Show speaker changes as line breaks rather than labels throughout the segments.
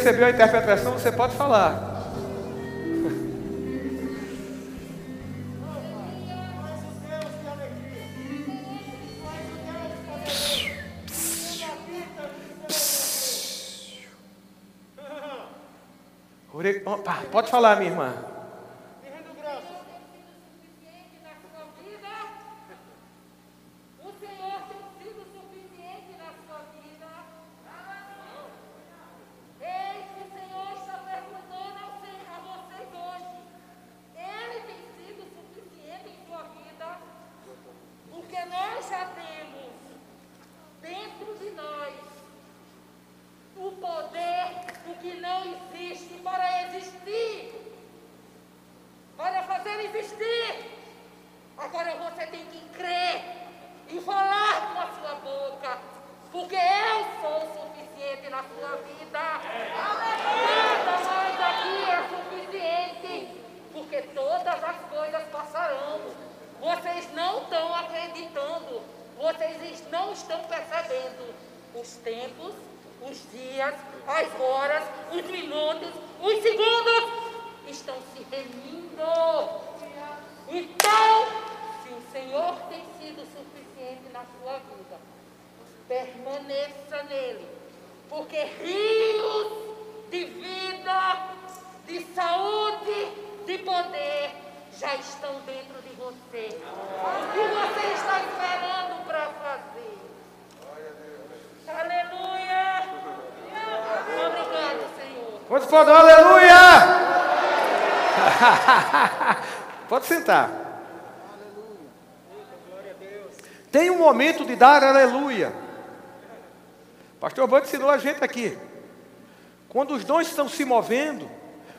recebeu a interpretação, você pode falar. Pode falar, minha irmã.
desistir. Agora você tem que crer
e falar com a sua boca, porque eu sou o suficiente na sua vida. Nada mais aqui é suficiente, porque todas as coisas passarão. Vocês não estão acreditando, vocês não estão
percebendo os tempos, os dias, as horas, os minutos, os segundos estão se remindo. Então, se o Senhor tem sido suficiente na sua vida, permaneça nele, porque rios de vida, de saúde, de poder já estão dentro de
você. O que você está esperando para fazer? Aleluia! Obrigado, Senhor. Quanto for aleluia! Pode sentar. Tem um momento de dar aleluia. Pastor Bando ensinou a gente aqui. Quando os dons estão se movendo,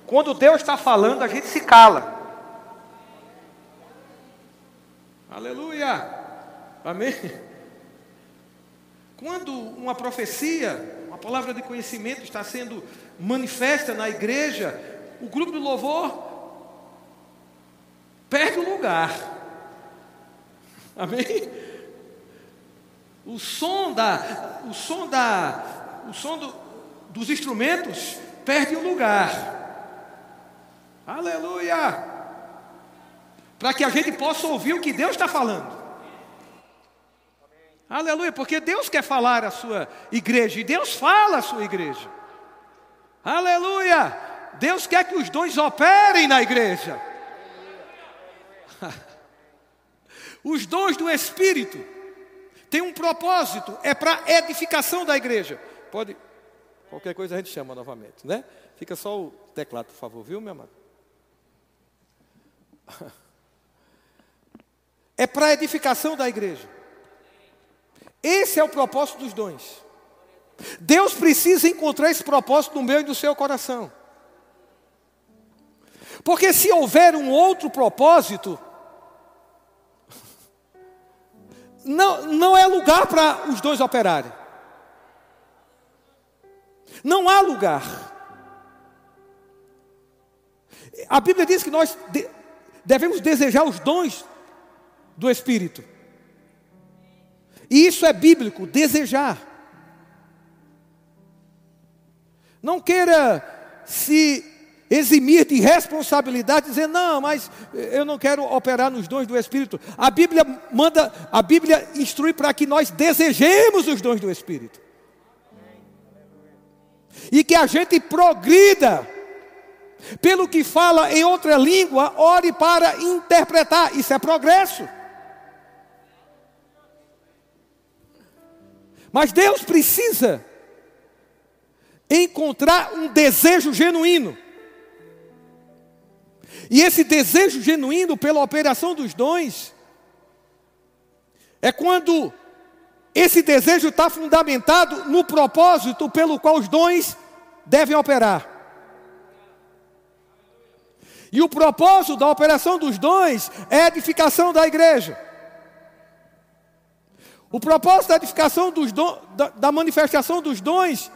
quando Deus está falando, a gente se cala. Aleluia. Amém. Quando uma profecia, uma palavra de conhecimento está sendo manifesta na igreja, o grupo de louvor perde o lugar. Amém? O som da, o som da, o som do, dos instrumentos perde o lugar. Aleluia! Para que a gente possa ouvir o que Deus está falando. Aleluia, porque Deus quer falar à sua igreja e Deus fala à sua igreja. Aleluia! Deus quer que os dons operem na igreja. Os dons do Espírito têm um propósito, é para edificação da igreja. Pode, qualquer coisa a gente chama novamente, né? Fica só o teclado, por favor, viu, meu amado? É para edificação da igreja. Esse é o propósito dos dons. Deus precisa encontrar esse propósito no meu e no seu coração. Porque se houver um outro propósito, não, não é lugar para os dois operarem. Não há lugar. A Bíblia diz que nós devemos desejar os dons do Espírito. E isso é bíblico, desejar. Não queira se eximir de responsabilidade, dizer, não, mas eu não quero operar nos dons do Espírito. A Bíblia manda, a Bíblia instrui para que nós desejemos os dons do Espírito. E que a gente progrida. Pelo que fala em outra língua, ore para interpretar. Isso é progresso. Mas Deus precisa encontrar um desejo genuíno. E esse desejo genuíno pela operação dos dons é quando esse desejo está fundamentado no propósito pelo qual os dons devem operar. E o propósito da operação dos dons é a edificação da igreja. O propósito da edificação dos dons, da, da manifestação dos dons,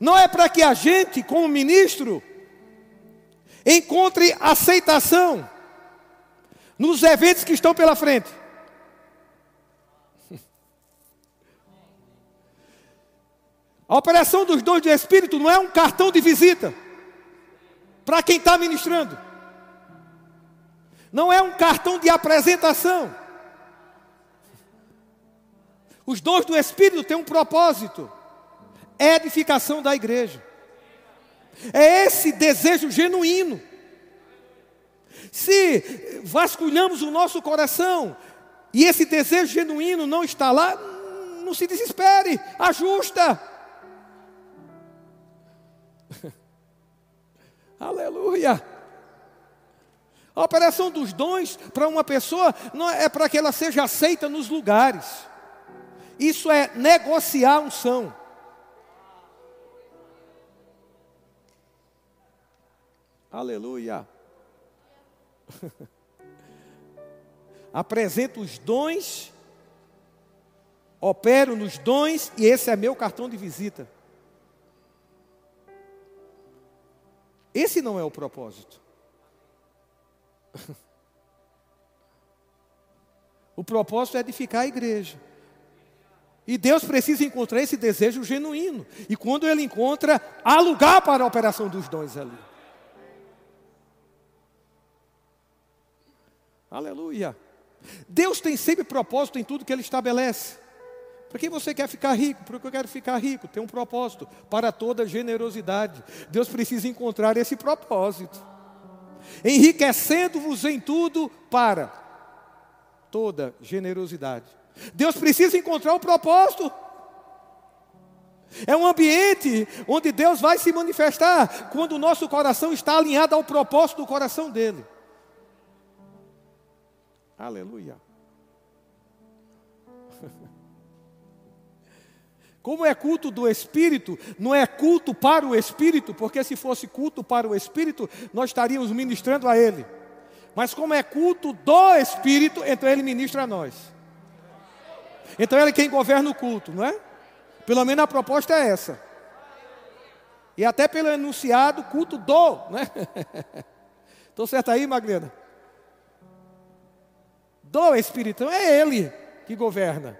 não é para que a gente, como ministro, encontre aceitação nos eventos que estão pela frente. A operação dos dons do Espírito não é um cartão de visita para quem está ministrando. Não é um cartão de apresentação. Os dons do Espírito têm um propósito: edificação da igreja. É esse desejo genuíno. Se vasculhamos o nosso coração e esse desejo genuíno não está lá, não se desespere, ajusta. Aleluia. A operação dos dons para uma pessoa não é para que ela seja aceita nos lugares. Isso é negociar unção. Aleluia. Apresento os dons, opero nos dons e esse é meu cartão de visita. Esse não é o propósito. O propósito é edificar a igreja. E Deus precisa encontrar esse desejo genuíno. E quando Ele encontra, há lugar para a operação dos dons ali. Aleluia. Deus tem sempre propósito em tudo que Ele estabelece. Para quem você quer ficar rico? Para que eu quero ficar rico? Tem um propósito para toda generosidade. Deus precisa encontrar esse propósito. Enriquecendo-vos em tudo para toda generosidade. Deus precisa encontrar o propósito. É um ambiente onde Deus vai se manifestar quando o nosso coração está alinhado ao propósito do coração dele. Aleluia. Como é culto do Espírito, não é culto para o Espírito, porque se fosse culto para o Espírito, nós estaríamos ministrando a Ele. Mas como é culto do Espírito, então Ele ministra a nós. Então Ele é quem governa o culto, não é? Pelo menos a proposta é essa. E até pelo enunciado, culto do, né? Estou certo aí, Magdalena? Do Espírito, então é Ele que governa.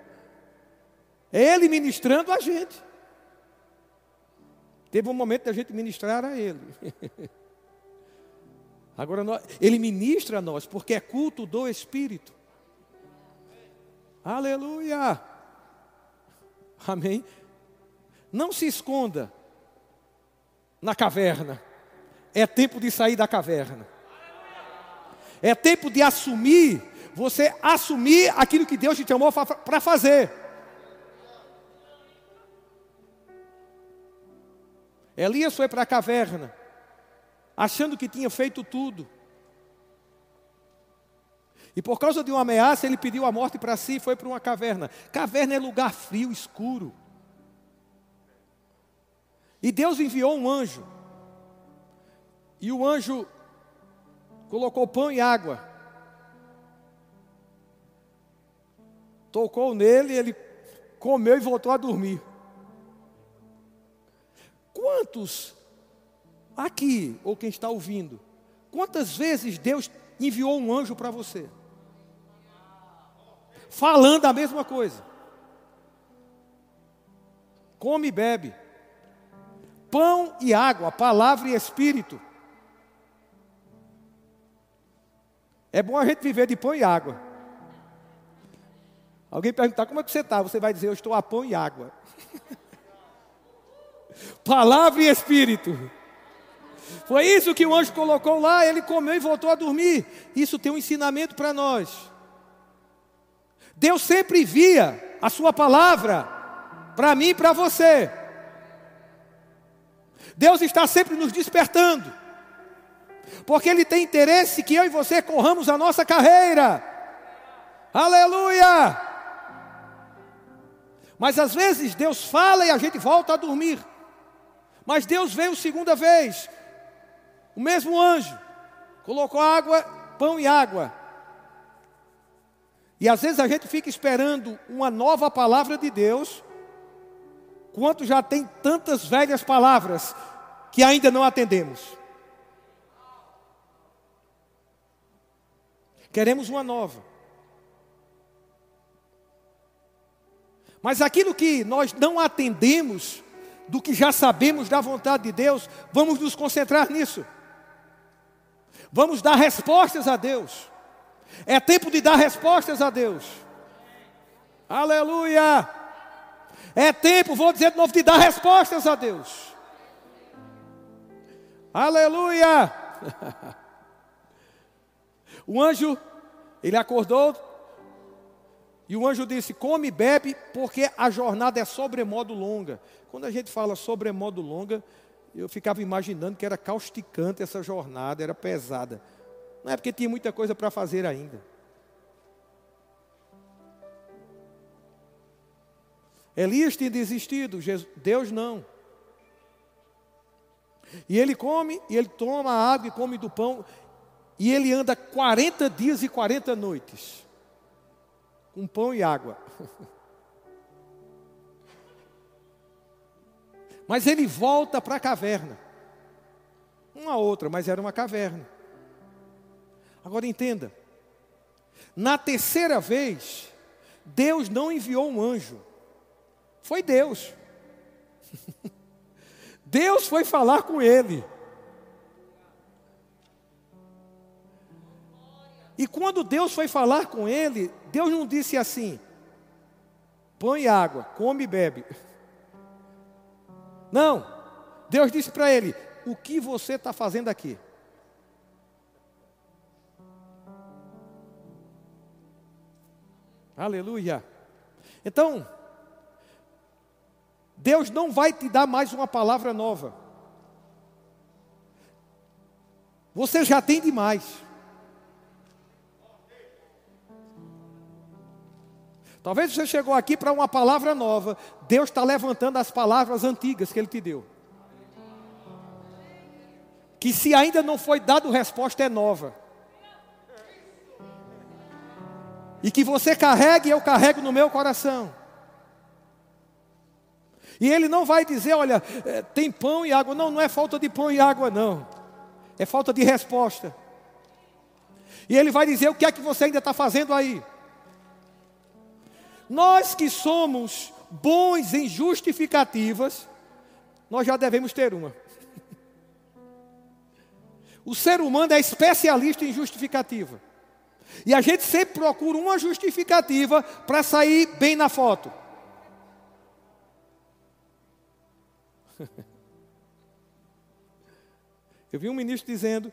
É Ele ministrando a gente. Teve um momento da gente ministrar a Ele. Agora, nós, Ele ministra a nós, porque é culto do Espírito. Aleluia! Amém? Não se esconda na caverna. É tempo de sair da caverna. É tempo de assumir, você assumir aquilo que Deus te chamou para fazer. Elias foi para a caverna, achando que tinha feito tudo. E por causa de uma ameaça, ele pediu a morte para si e foi para uma caverna. Caverna é lugar frio, escuro. E Deus enviou um anjo. E o anjo colocou pão e água. Tocou nele, ele comeu e voltou a dormir. Quantos aqui, ou quem está ouvindo, quantas vezes Deus enviou um anjo para você? falando a mesma coisa. Come e bebe. Pão e água, palavra e espírito. É bom a gente viver de pão e água. Alguém perguntar como é que você está, você vai dizer, eu estou a pão e água. palavra e espírito. Foi isso que o anjo colocou lá, ele comeu e voltou a dormir. Isso tem um ensinamento para nós. Deus sempre via a sua palavra para mim e para você. Deus está sempre nos despertando. Porque Ele tem interesse que eu e você corramos a nossa carreira. Aleluia! Mas às vezes Deus fala e a gente volta a dormir. Mas Deus veio segunda vez, o mesmo anjo, colocou água, pão e água. E às vezes a gente fica esperando uma nova palavra de Deus, quanto já tem tantas velhas palavras que ainda não atendemos. Queremos uma nova. Mas aquilo que nós não atendemos, do que já sabemos da vontade de Deus, vamos nos concentrar nisso. Vamos dar respostas a Deus. É tempo de dar respostas a Deus. Aleluia! É tempo, vou dizer de novo, de dar respostas a Deus. Aleluia! O anjo, ele acordou, e o anjo disse: Come e bebe, porque a jornada é sobremodo longa. Quando a gente fala sobremodo longa, eu ficava imaginando que era causticante essa jornada, era pesada. Não é porque tinha muita coisa para fazer ainda. Elias tinha desistido, Deus não. E ele come, e ele toma água e come do pão, e ele anda 40 dias e 40 noites, com pão e água. Mas ele volta para a caverna. Uma outra, mas era uma caverna. Agora entenda: na terceira vez, Deus não enviou um anjo, foi Deus. Deus foi falar com ele. E quando Deus foi falar com ele, Deus não disse assim: põe água, come e bebe. Não, Deus disse para ele: o que você está fazendo aqui? Aleluia. Então, Deus não vai te dar mais uma palavra nova. Você já tem demais. Talvez você chegou aqui para uma palavra nova. Deus está levantando as palavras antigas que Ele te deu. Que se ainda não foi dado resposta, é nova. E que você carregue, eu carrego no meu coração. E ele não vai dizer, olha, é, tem pão e água. Não, não é falta de pão e água, não. É falta de resposta. E ele vai dizer, o que é que você ainda está fazendo aí? Nós que somos bons em justificativas, nós já devemos ter uma. O ser humano é especialista em justificativa. E a gente sempre procura uma justificativa para sair bem na foto. Eu vi um ministro dizendo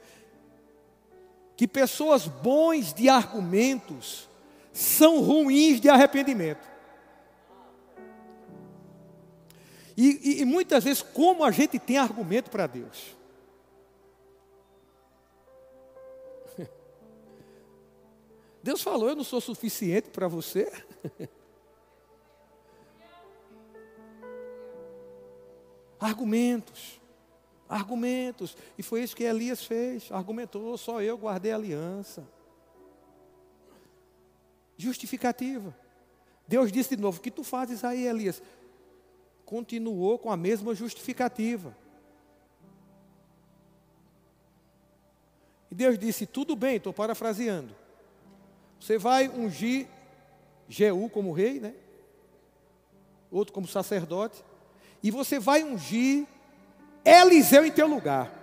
que pessoas bons de argumentos são ruins de arrependimento. E, e, e muitas vezes, como a gente tem argumento para Deus? Deus falou: Eu não sou suficiente para você. argumentos, argumentos. E foi isso que Elias fez: argumentou, só eu guardei a aliança. Justificativa. Deus disse de novo: O que tu fazes aí, Elias? Continuou com a mesma justificativa. E Deus disse: Tudo bem, estou parafraseando. Você vai ungir Jeú como rei, né? Outro como sacerdote. E você vai ungir Eliseu em teu lugar.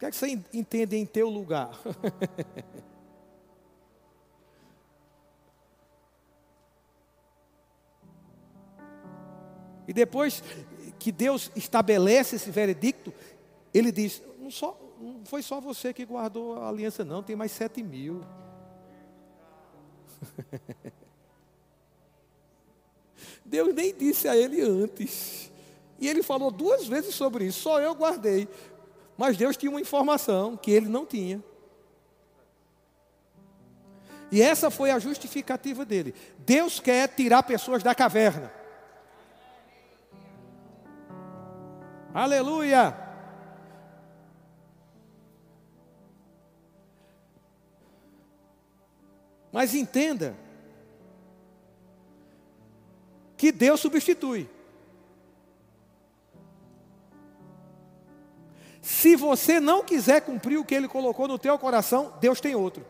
Que é que você entende em teu lugar? e depois que Deus estabelece esse veredicto, ele diz: não só, não foi só você que guardou a aliança, não, tem mais sete mil. Deus nem disse a ele antes. E ele falou duas vezes sobre isso, só eu guardei. Mas Deus tinha uma informação que ele não tinha. E essa foi a justificativa dele. Deus quer tirar pessoas da caverna. Aleluia! Mas entenda que Deus substitui. Se você não quiser cumprir o que Ele colocou no teu coração, Deus tem outro.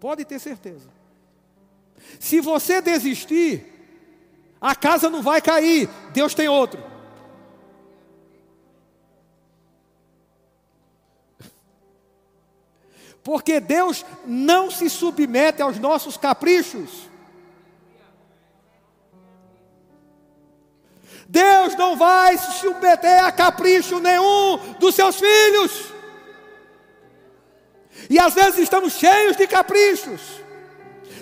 Pode ter certeza. Se você desistir, a casa não vai cair, Deus tem outro. Porque Deus não se submete aos nossos caprichos. Deus não vai se submeter a capricho nenhum dos seus filhos. E às vezes estamos cheios de caprichos.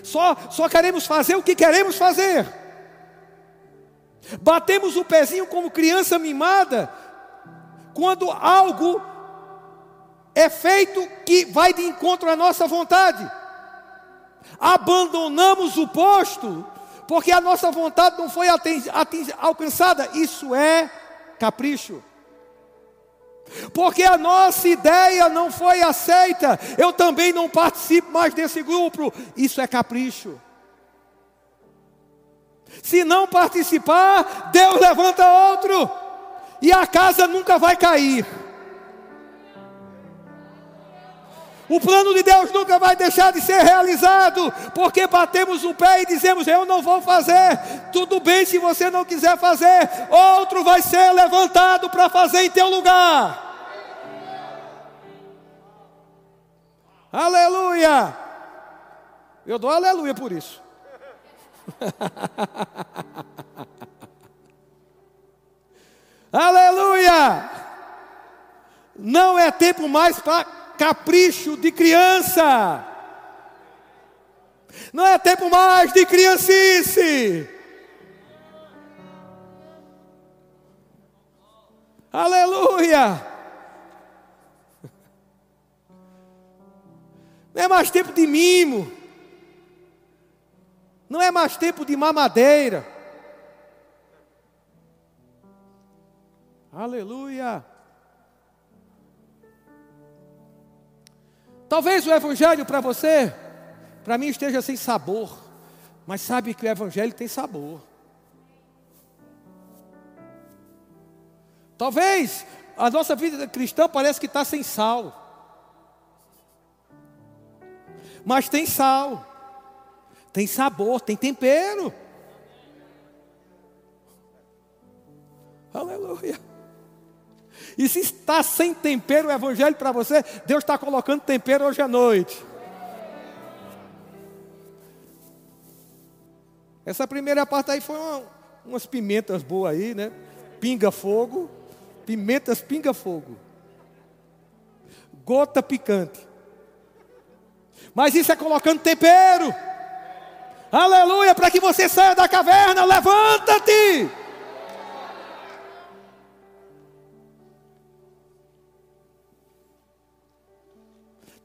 Só, só queremos fazer o que queremos fazer. Batemos o pezinho como criança mimada quando algo é feito que vai de encontro à nossa vontade. Abandonamos o posto porque a nossa vontade não foi alcançada. Isso é capricho. Porque a nossa ideia não foi aceita. Eu também não participo mais desse grupo. Isso é capricho. Se não participar, Deus levanta outro. E a casa nunca vai cair. O plano de Deus nunca vai deixar de ser realizado, porque batemos o pé e dizemos: Eu não vou fazer. Tudo bem se você não quiser fazer, outro vai ser levantado para fazer em teu lugar. Aleluia! Eu dou aleluia por isso. aleluia! Não é tempo mais para capricho de criança. Não é tempo mais de criancice. Aleluia! Não é mais tempo de mimo. Não é mais tempo de mamadeira. Aleluia! Talvez o Evangelho para você, para mim, esteja sem sabor, mas sabe que o Evangelho tem sabor. Talvez a nossa vida cristã parece que está sem sal, mas tem sal, tem sabor, tem tempero. Aleluia. E se está sem tempero o evangelho para você, Deus está colocando tempero hoje à noite. Essa primeira parte aí foi uma, umas pimentas boas aí, né? Pinga fogo, pimentas pinga fogo. Gota picante. Mas isso é colocando tempero. Aleluia, para que você saia da caverna, levanta-te.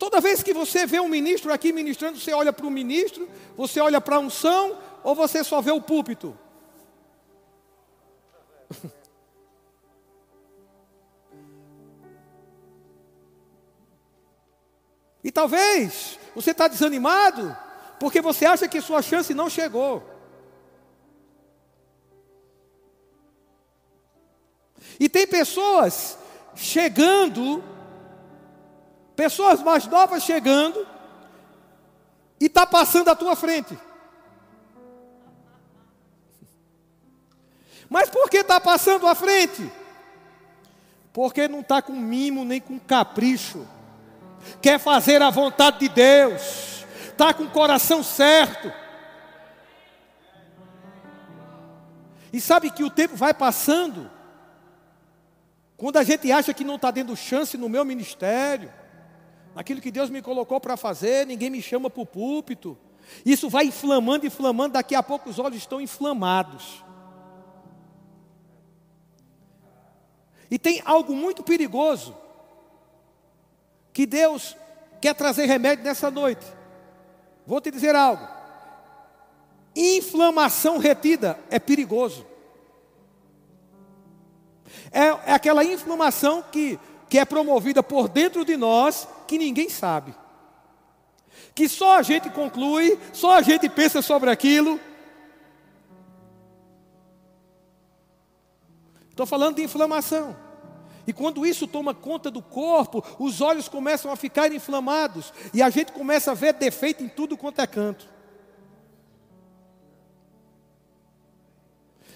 Toda vez que você vê um ministro aqui ministrando, você olha para o ministro, você olha para a unção, ou você só vê o púlpito? E talvez você está desanimado porque você acha que sua chance não chegou. E tem pessoas chegando Pessoas mais novas chegando e está passando à tua frente. Mas por que está passando à frente? Porque não está com mimo nem com capricho. Quer fazer a vontade de Deus. Está com o coração certo. E sabe que o tempo vai passando. Quando a gente acha que não está dando chance no meu ministério naquilo que Deus me colocou para fazer, ninguém me chama para o púlpito. Isso vai inflamando, inflamando, daqui a pouco os olhos estão inflamados. E tem algo muito perigoso, que Deus quer trazer remédio nessa noite. Vou te dizer algo. Inflamação retida é perigoso. É, é aquela inflamação que, que é promovida por dentro de nós que ninguém sabe. Que só a gente conclui, só a gente pensa sobre aquilo. Estou falando de inflamação. E quando isso toma conta do corpo, os olhos começam a ficar inflamados. E a gente começa a ver defeito em tudo quanto é canto.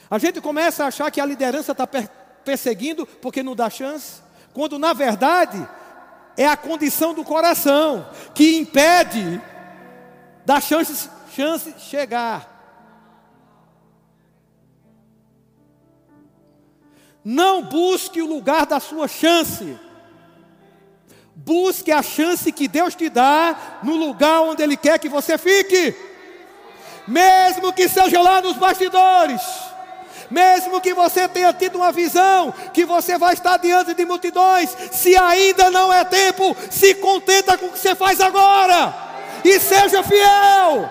A gente começa a achar que a liderança está perseguindo porque não dá chance, quando na verdade é a condição do coração que impede da chance, chance chegar. Não busque o lugar da sua chance. Busque a chance que Deus te dá no lugar onde Ele quer que você fique, mesmo que seja lá nos bastidores mesmo que você tenha tido uma visão, que você vai estar diante de multidões, se ainda não é tempo, se contenta com o que você faz agora, e seja fiel.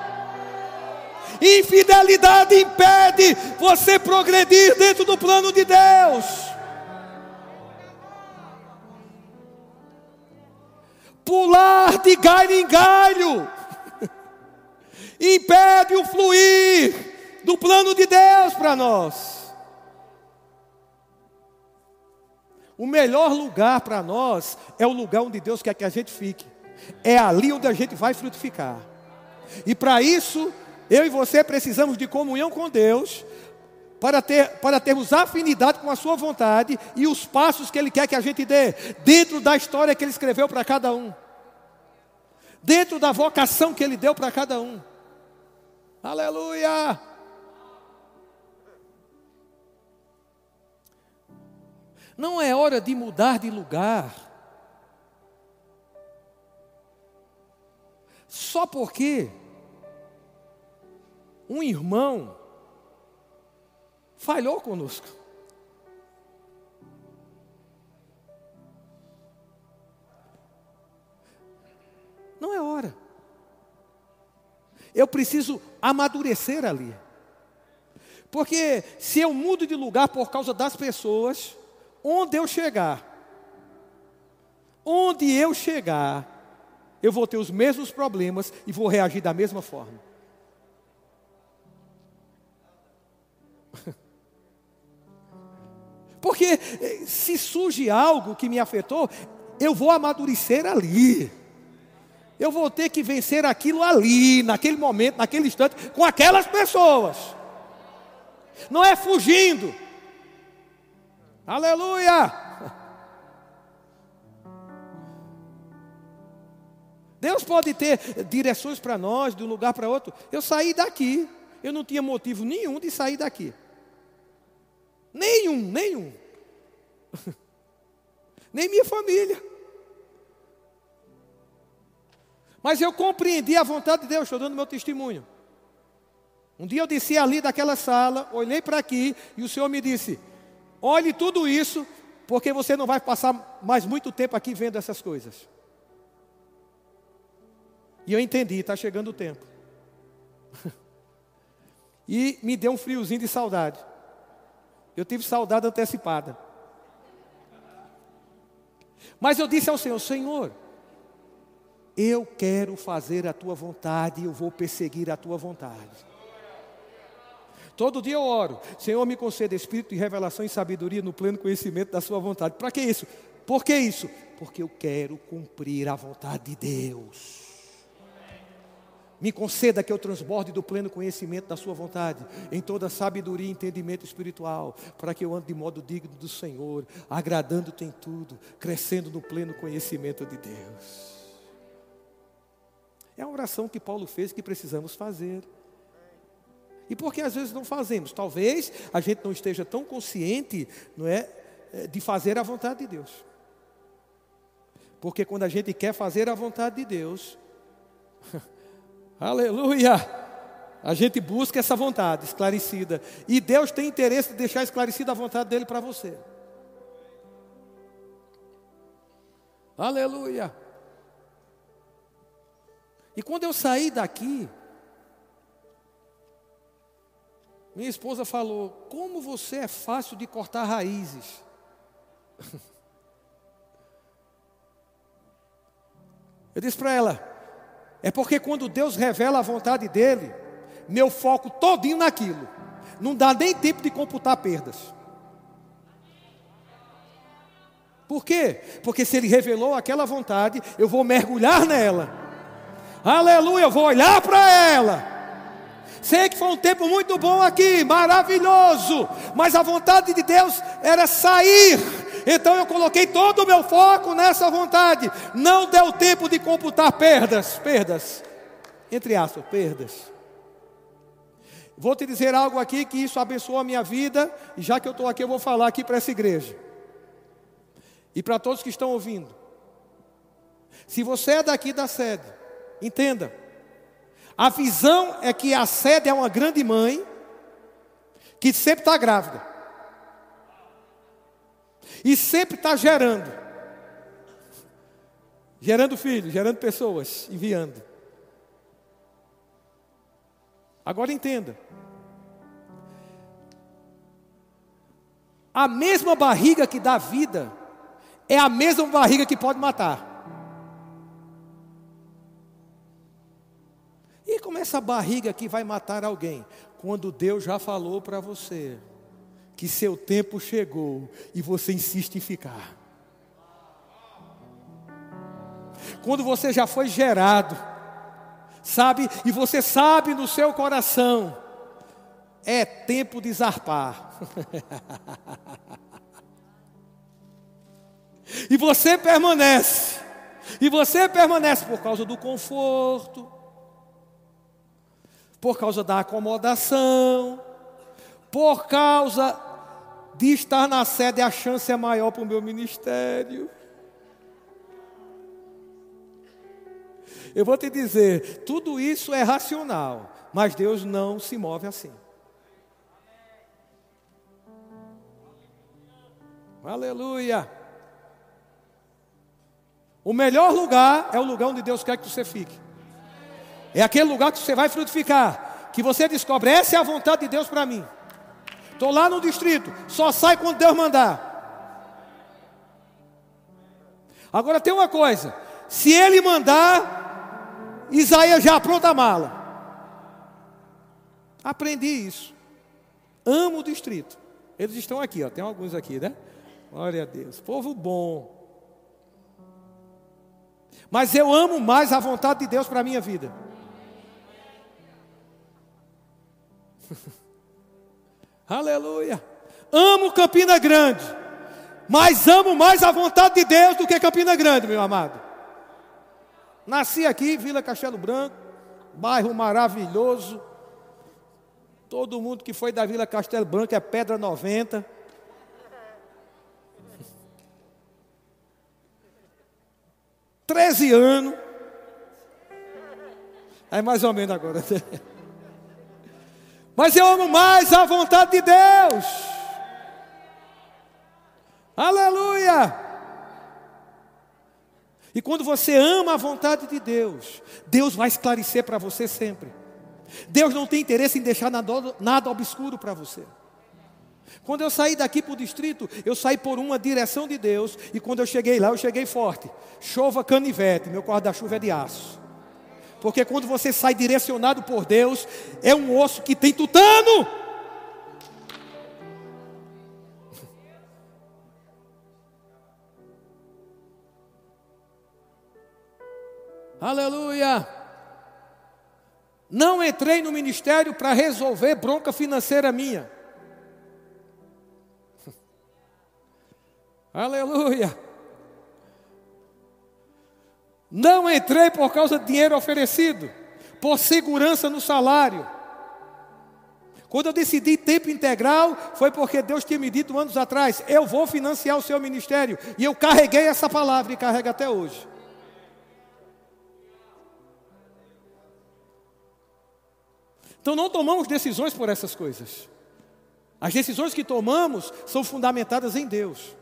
Infidelidade impede você progredir dentro do plano de Deus. Pular de galho em galho impede o fluir do plano de Deus para nós. O melhor lugar para nós é o lugar onde Deus quer que a gente fique. É ali onde a gente vai frutificar. E para isso, eu e você precisamos de comunhão com Deus, para, ter, para termos afinidade com a Sua vontade e os passos que Ele quer que a gente dê, dentro da história que Ele escreveu para cada um, dentro da vocação que Ele deu para cada um. Aleluia! Não é hora de mudar de lugar. Só porque um irmão falhou conosco. Não é hora. Eu preciso amadurecer ali. Porque se eu mudo de lugar por causa das pessoas, onde eu chegar, onde eu chegar, eu vou ter os mesmos problemas e vou reagir da mesma forma. Porque eh, se surge algo que me afetou, eu vou amadurecer ali. Eu vou ter que vencer aquilo ali, naquele momento, naquele instante, com aquelas pessoas. Não é fugindo. Aleluia! Deus pode ter direções para nós, de um lugar para outro. Eu saí daqui, eu não tinha motivo nenhum de sair daqui. Nenhum, nenhum. Nem minha família. Mas eu compreendi a vontade de Deus, estou dando meu testemunho. Um dia eu desci ali daquela sala, olhei para aqui e o Senhor me disse: Olhe tudo isso, porque você não vai passar mais muito tempo aqui vendo essas coisas. E eu entendi, está chegando o tempo. e me deu um friozinho de saudade. Eu tive saudade antecipada. Mas eu disse ao Senhor: Senhor, eu quero fazer a tua vontade e eu vou perseguir a tua vontade. Todo dia eu oro, Senhor, me conceda espírito de revelação e sabedoria no pleno conhecimento da Sua vontade. Para que isso? Por que isso? Porque eu quero cumprir a vontade de Deus. Me conceda que eu transborde do pleno conhecimento da Sua vontade, em toda sabedoria e entendimento espiritual, para que eu ande de modo digno do Senhor, agradando-te em tudo, crescendo no pleno conhecimento de Deus. É a oração que Paulo fez que precisamos fazer. E por que às vezes não fazemos? Talvez a gente não esteja tão consciente, não é, eh, de fazer a vontade de Deus. Porque quando a gente quer fazer a vontade de Deus, aleluia, a gente busca essa vontade esclarecida. E Deus tem interesse de deixar esclarecida a vontade dele para você. Aleluia. E quando eu saí daqui, Minha esposa falou: Como você é fácil de cortar raízes. Eu disse para ela: É porque quando Deus revela a vontade dele, meu foco todinho naquilo. Não dá nem tempo de computar perdas. Por quê? Porque se ele revelou aquela vontade, eu vou mergulhar nela. Aleluia, eu vou olhar para ela. Sei que foi um tempo muito bom aqui, maravilhoso, mas a vontade de Deus era sair. Então eu coloquei todo o meu foco nessa vontade. Não deu tempo de computar perdas, perdas. Entre aspas, perdas. Vou te dizer algo aqui que isso abençoou a minha vida, e já que eu estou aqui, eu vou falar aqui para essa igreja. E para todos que estão ouvindo. Se você é daqui da sede, entenda. A visão é que a sede é uma grande mãe que sempre está grávida. E sempre está gerando. Gerando filhos, gerando pessoas, enviando. Agora entenda. A mesma barriga que dá vida é a mesma barriga que pode matar. Essa barriga que vai matar alguém? Quando Deus já falou para você que seu tempo chegou e você insiste em ficar. Quando você já foi gerado, sabe, e você sabe no seu coração, é tempo de zarpar. E você permanece. E você permanece por causa do conforto, por causa da acomodação, por causa de estar na sede, a chance é maior para o meu ministério. Eu vou te dizer, tudo isso é racional, mas Deus não se move assim. Aleluia. O melhor lugar é o lugar onde Deus quer que você fique. É aquele lugar que você vai frutificar. Que você descobre, essa é a vontade de Deus para mim. Estou lá no distrito, só sai quando Deus mandar. Agora tem uma coisa: se Ele mandar, Isaías já apronta a mala. Aprendi isso. Amo o distrito. Eles estão aqui, ó. Tem alguns aqui, né? Glória a Deus. Povo bom. Mas eu amo mais a vontade de Deus para a minha vida. Aleluia. Amo Campina Grande, mas amo mais a vontade de Deus do que Campina Grande, meu amado. Nasci aqui, Vila Castelo Branco, bairro maravilhoso. Todo mundo que foi da Vila Castelo Branco é pedra 90. 13 anos. É mais ou menos agora. Mas eu amo mais a vontade de Deus. Aleluia! E quando você ama a vontade de Deus, Deus vai esclarecer para você sempre. Deus não tem interesse em deixar nada, nada obscuro para você. Quando eu saí daqui para o distrito, eu saí por uma direção de Deus, e quando eu cheguei lá, eu cheguei forte. Chova canivete, meu guarda-chuva é de aço. Porque quando você sai direcionado por Deus, é um osso que tem tutano. Aleluia! Não entrei no ministério para resolver bronca financeira minha. Aleluia. Não entrei por causa de dinheiro oferecido, por segurança no salário. Quando eu decidi tempo integral, foi porque Deus tinha me dito anos atrás: eu vou financiar o seu ministério. E eu carreguei essa palavra e carrego até hoje. Então não tomamos decisões por essas coisas. As decisões que tomamos são fundamentadas em Deus.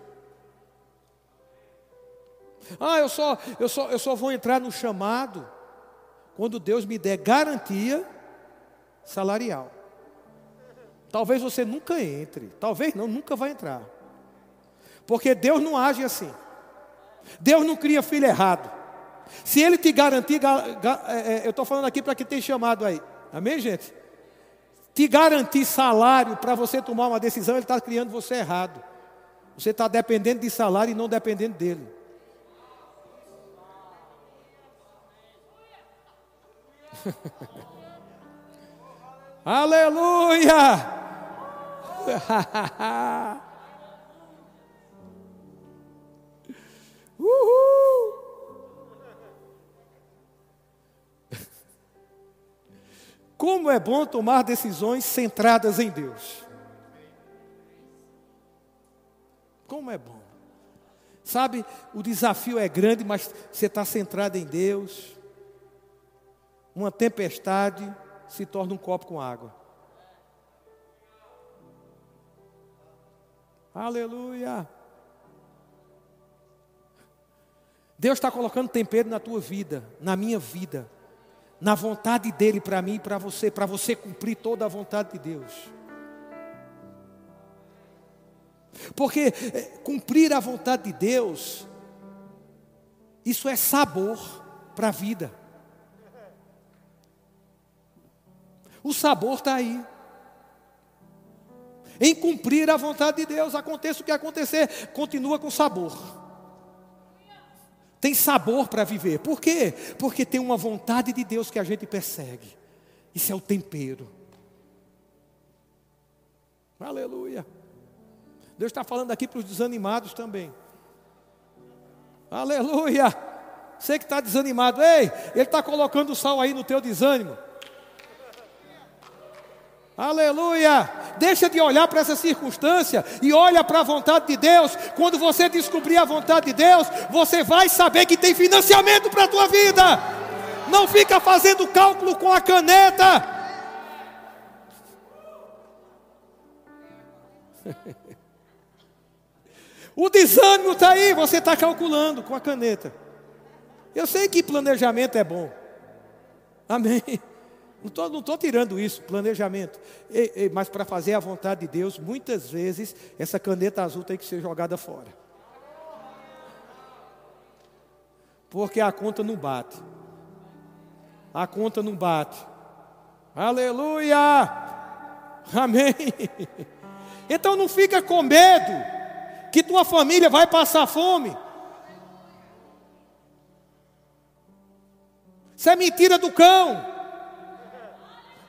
Ah, eu só, eu só, eu só vou entrar no chamado quando Deus me der garantia salarial. Talvez você nunca entre, talvez não, nunca vai entrar. Porque Deus não age assim. Deus não cria filho errado. Se Ele te garantir, é, é, eu estou falando aqui para quem tem chamado aí, amém, gente? Te garantir salário para você tomar uma decisão, Ele está criando você errado. Você está dependendo de salário e não dependendo dele. Aleluia! Uhul! Como é bom tomar decisões centradas em Deus. Como é bom. Sabe, o desafio é grande, mas você está centrado em Deus. Uma tempestade se torna um copo com água. Aleluia. Deus está colocando tempero na tua vida, na minha vida, na vontade dEle para mim e para você, para você cumprir toda a vontade de Deus. Porque é, cumprir a vontade de Deus, isso é sabor para a vida. O sabor está aí. Em cumprir a vontade de Deus, aconteça o que acontecer, continua com sabor. Tem sabor para viver. Por quê? Porque tem uma vontade de Deus que a gente persegue. Isso é o tempero. Aleluia. Deus está falando aqui para os desanimados também. Aleluia. Você que está desanimado, ei, Ele está colocando sal aí no teu desânimo. Aleluia! Deixa de olhar para essa circunstância e olha para a vontade de Deus. Quando você descobrir a vontade de Deus, você vai saber que tem financiamento para a tua vida. Não fica fazendo cálculo com a caneta. O desânimo está aí, você está calculando com a caneta. Eu sei que planejamento é bom. Amém. Não estou tirando isso, planejamento. Mas para fazer a vontade de Deus, muitas vezes essa caneta azul tem que ser jogada fora. Porque a conta não bate. A conta não bate. Aleluia! Amém. Então não fica com medo que tua família vai passar fome. Isso é mentira do cão.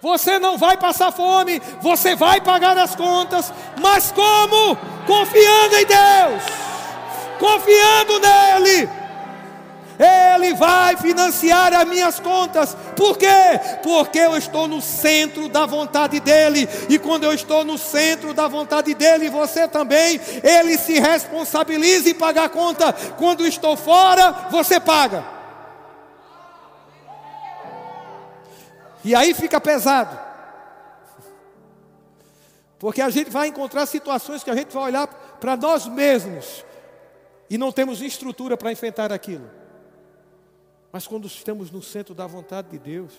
Você não vai passar fome, você vai pagar as contas, mas como? Confiando em Deus, confiando nele. Ele vai financiar as minhas contas. Por quê? Porque eu estou no centro da vontade dele. E quando eu estou no centro da vontade dele, você também, ele se responsabiliza em pagar a conta. Quando estou fora, você paga. E aí fica pesado. Porque a gente vai encontrar situações que a gente vai olhar para nós mesmos e não temos estrutura para enfrentar aquilo. Mas quando estamos no centro da vontade de Deus,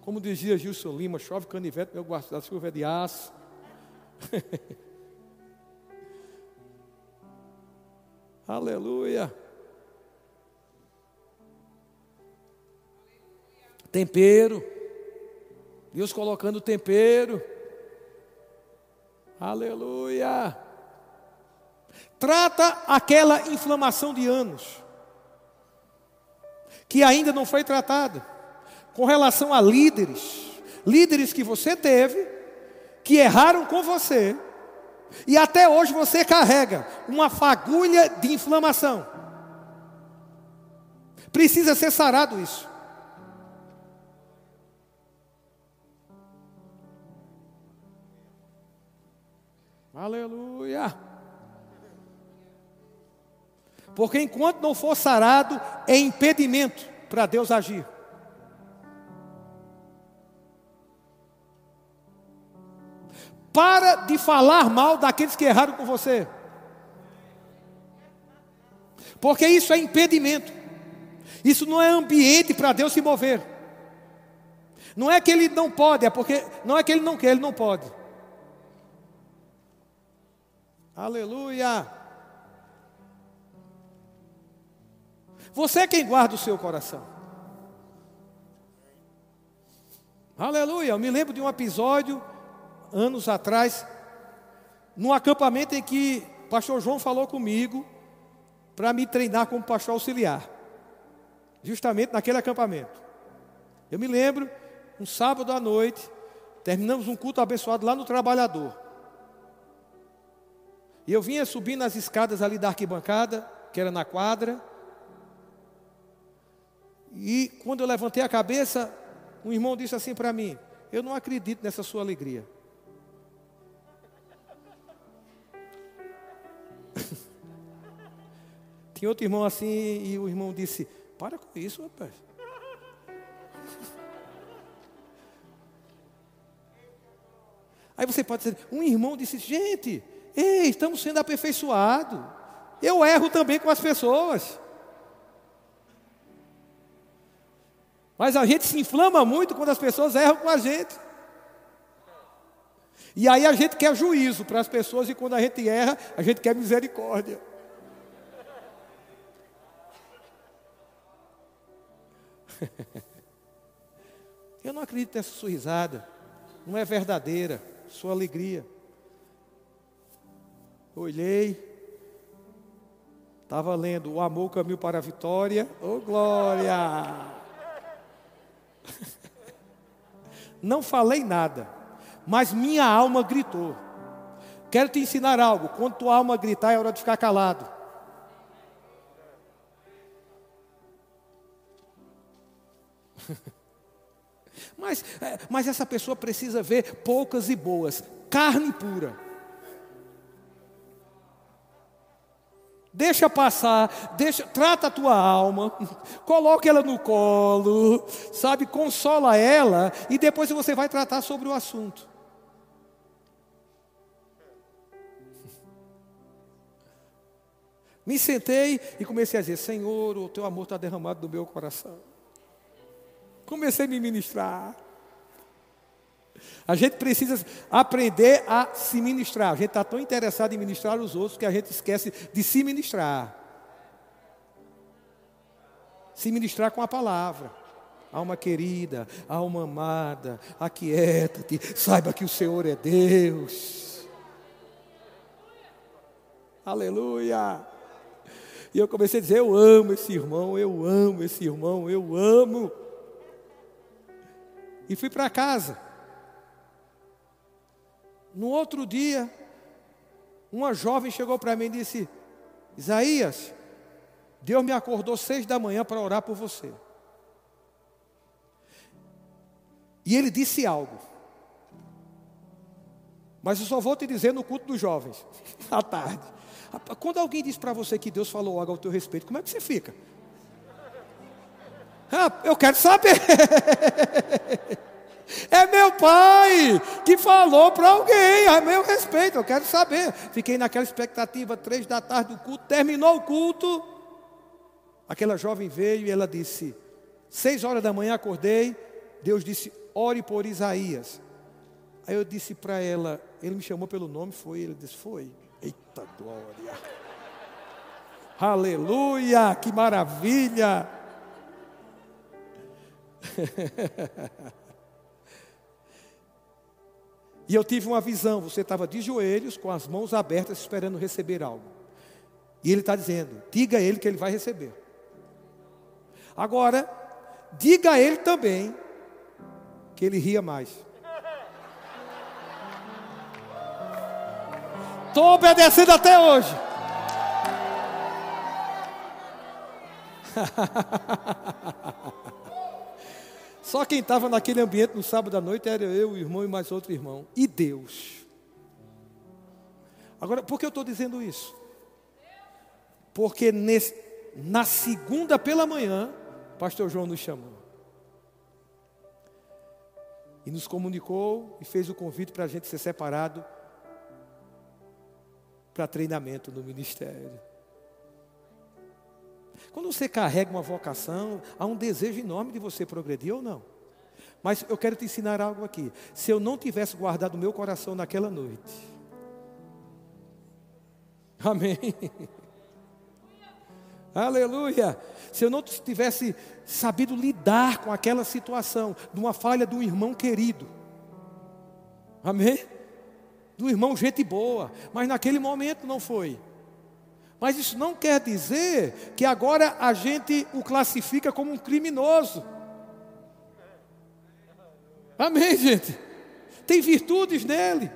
como dizia Gilson Lima, chove canivete, meu guarda-chuva é de aço. Aleluia. Tempero. Deus colocando tempero. Aleluia. Trata aquela inflamação de anos, que ainda não foi tratada, com relação a líderes, líderes que você teve, que erraram com você, e até hoje você carrega uma fagulha de inflamação. Precisa ser sarado isso. Aleluia. Porque enquanto não for sarado, é impedimento para Deus agir. Para de falar mal daqueles que erraram com você. Porque isso é impedimento. Isso não é ambiente para Deus se mover. Não é que ele não pode, é porque não é que ele não quer, ele não pode. Aleluia. Você é quem guarda o seu coração. Aleluia. Eu me lembro de um episódio, anos atrás, num acampamento em que o pastor João falou comigo para me treinar como pastor auxiliar. Justamente naquele acampamento. Eu me lembro, um sábado à noite, terminamos um culto abençoado lá no Trabalhador. E eu vinha subindo as escadas ali da arquibancada, que era na quadra. E quando eu levantei a cabeça, um irmão disse assim para mim: Eu não acredito nessa sua alegria. Tinha outro irmão assim, e o irmão disse: Para com isso, rapaz. Aí você pode dizer: Um irmão disse: Gente, ei, estamos sendo aperfeiçoados. Eu erro também com as pessoas. Mas a gente se inflama muito quando as pessoas erram com a gente. E aí a gente quer juízo para as pessoas e quando a gente erra, a gente quer misericórdia. Eu não acredito nessa sua risada. Não é verdadeira, sua alegria. Olhei, estava lendo O Amor Caminho para a Vitória. Ô oh, glória! Não falei nada, mas minha alma gritou. Quero te ensinar algo. Quando tua alma gritar, é hora de ficar calado. mas, é, mas essa pessoa precisa ver poucas e boas, carne pura. Deixa passar, deixa, trata a tua alma, coloque ela no colo, sabe, consola ela e depois você vai tratar sobre o assunto. Me sentei e comecei a dizer: Senhor, o teu amor está derramado no meu coração. Comecei a me ministrar. A gente precisa aprender a se ministrar. A gente está tão interessado em ministrar os outros que a gente esquece de se ministrar. Se ministrar com a palavra. Alma querida, alma amada, aquieta-te, saiba que o Senhor é Deus. Aleluia. E eu comecei a dizer: Eu amo esse irmão, eu amo esse irmão, eu amo. E fui para casa. No outro dia, uma jovem chegou para mim e disse: Isaías, Deus me acordou seis da manhã para orar por você. E ele disse algo. Mas eu só vou te dizer no culto dos jovens, à tarde. Quando alguém diz para você que Deus falou algo ao teu respeito, como é que você fica? Ah, eu quero saber. É meu pai que falou para alguém a meu respeito, eu quero saber. Fiquei naquela expectativa, três da tarde do culto, terminou o culto. Aquela jovem veio e ela disse: seis horas da manhã acordei. Deus disse: ore por Isaías. Aí eu disse para ela, ele me chamou pelo nome, foi, ele disse: foi. Eita glória! Aleluia! Que maravilha! E eu tive uma visão, você estava de joelhos, com as mãos abertas, esperando receber algo. E ele está dizendo: diga a ele que ele vai receber. Agora, diga a ele também que ele ria mais. Estou obedecendo até hoje. Só quem estava naquele ambiente no sábado à noite era eu, o irmão e mais outro irmão. E Deus. Agora, por que eu estou dizendo isso? Porque nesse, na segunda pela manhã, pastor João nos chamou. E nos comunicou e fez o convite para a gente ser separado para treinamento no ministério. Quando você carrega uma vocação, há um desejo enorme de você progredir ou não. Mas eu quero te ensinar algo aqui. Se eu não tivesse guardado meu coração naquela noite, Amém. Aleluia. Se eu não tivesse sabido lidar com aquela situação, de uma falha um irmão querido, amém? Do irmão, gente boa, mas naquele momento não foi. Mas isso não quer dizer que agora a gente o classifica como um criminoso. Amém, gente? Tem virtudes nele.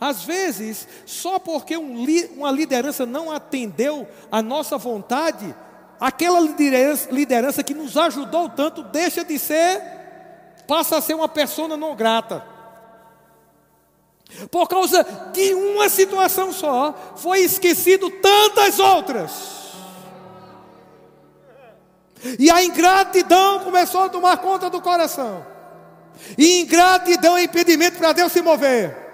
Às vezes, só porque um, uma liderança não atendeu a nossa vontade, aquela liderança, liderança que nos ajudou tanto deixa de ser, passa a ser uma pessoa não grata. Por causa de uma situação só, foi esquecido tantas outras. E a ingratidão começou a tomar conta do coração. E ingratidão é impedimento para Deus se mover.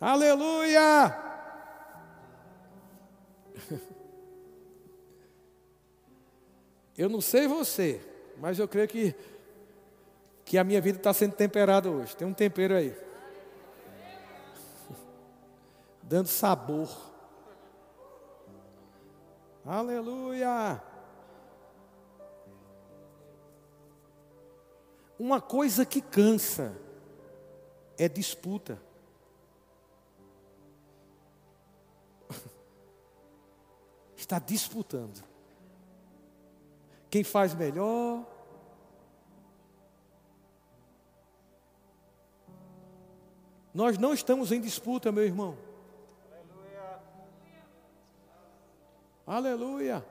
Aleluia! Eu não sei você, mas eu creio que, que a minha vida está sendo temperada hoje. Tem um tempero aí. Dando sabor. Aleluia! Uma coisa que cansa é disputa. Está disputando. Quem faz melhor? Nós não estamos em disputa, meu irmão. Aleluia.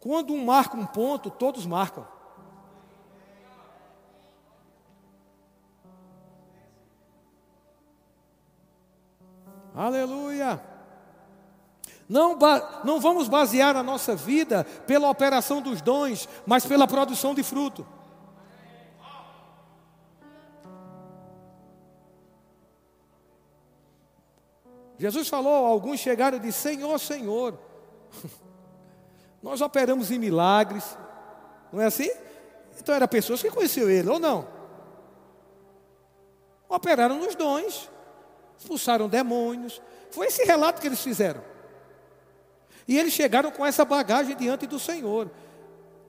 Quando um marca um ponto, todos marcam. Aleluia. Não, não vamos basear a nossa vida pela operação dos dons, mas pela produção de fruto. Jesus falou, alguns chegaram e disseram: Senhor, Senhor, nós operamos em milagres, não é assim? Então eram pessoas que conheciam ele, ou não? Operaram nos dons, expulsaram demônios. Foi esse relato que eles fizeram. E eles chegaram com essa bagagem diante do Senhor.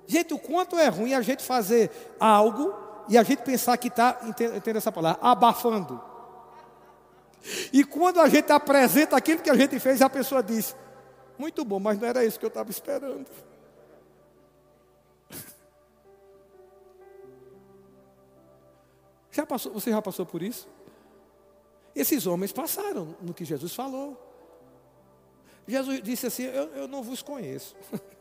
Gente, o quanto é ruim a gente fazer algo e a gente pensar que está, entenda essa palavra, abafando. E quando a gente apresenta aquilo que a gente fez, a pessoa diz: Muito bom, mas não era isso que eu estava esperando. Já passou, você já passou por isso? Esses homens passaram no que Jesus falou. Jesus disse assim: Eu, eu não vos conheço.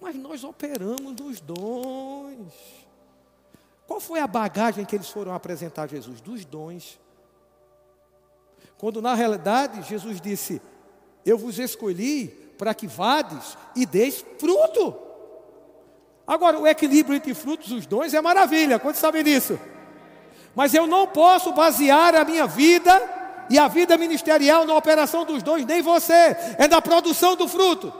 Mas nós operamos nos dons. Qual foi a bagagem que eles foram apresentar a Jesus? Dos dons. Quando na realidade Jesus disse: Eu vos escolhi para que vades e deis fruto. Agora, o equilíbrio entre frutos e os dons é maravilha, quantos sabem disso? Mas eu não posso basear a minha vida e a vida ministerial na operação dos dons, nem você, é na produção do fruto.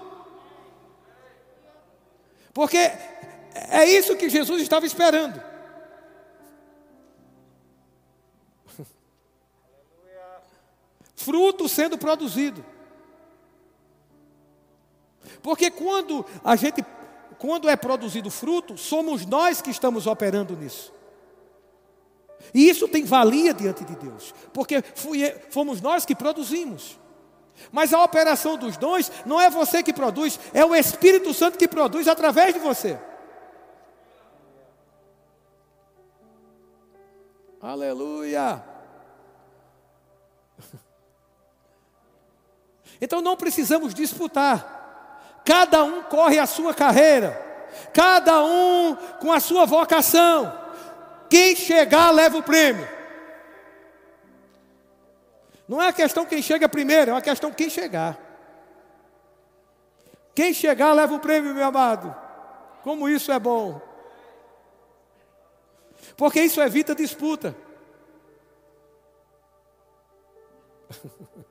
Porque é isso que Jesus estava esperando. Fruto sendo produzido. Porque quando a gente quando é produzido fruto, somos nós que estamos operando nisso. E isso tem valia diante de Deus, porque fui, fomos nós que produzimos. Mas a operação dos dons não é você que produz, é o Espírito Santo que produz através de você. Aleluia. Então não precisamos disputar. Cada um corre a sua carreira, cada um com a sua vocação. Quem chegar leva o prêmio. Não é a questão quem chega primeiro, é uma questão quem chegar. Quem chegar leva o prêmio, meu amado. Como isso é bom. Porque isso evita disputa.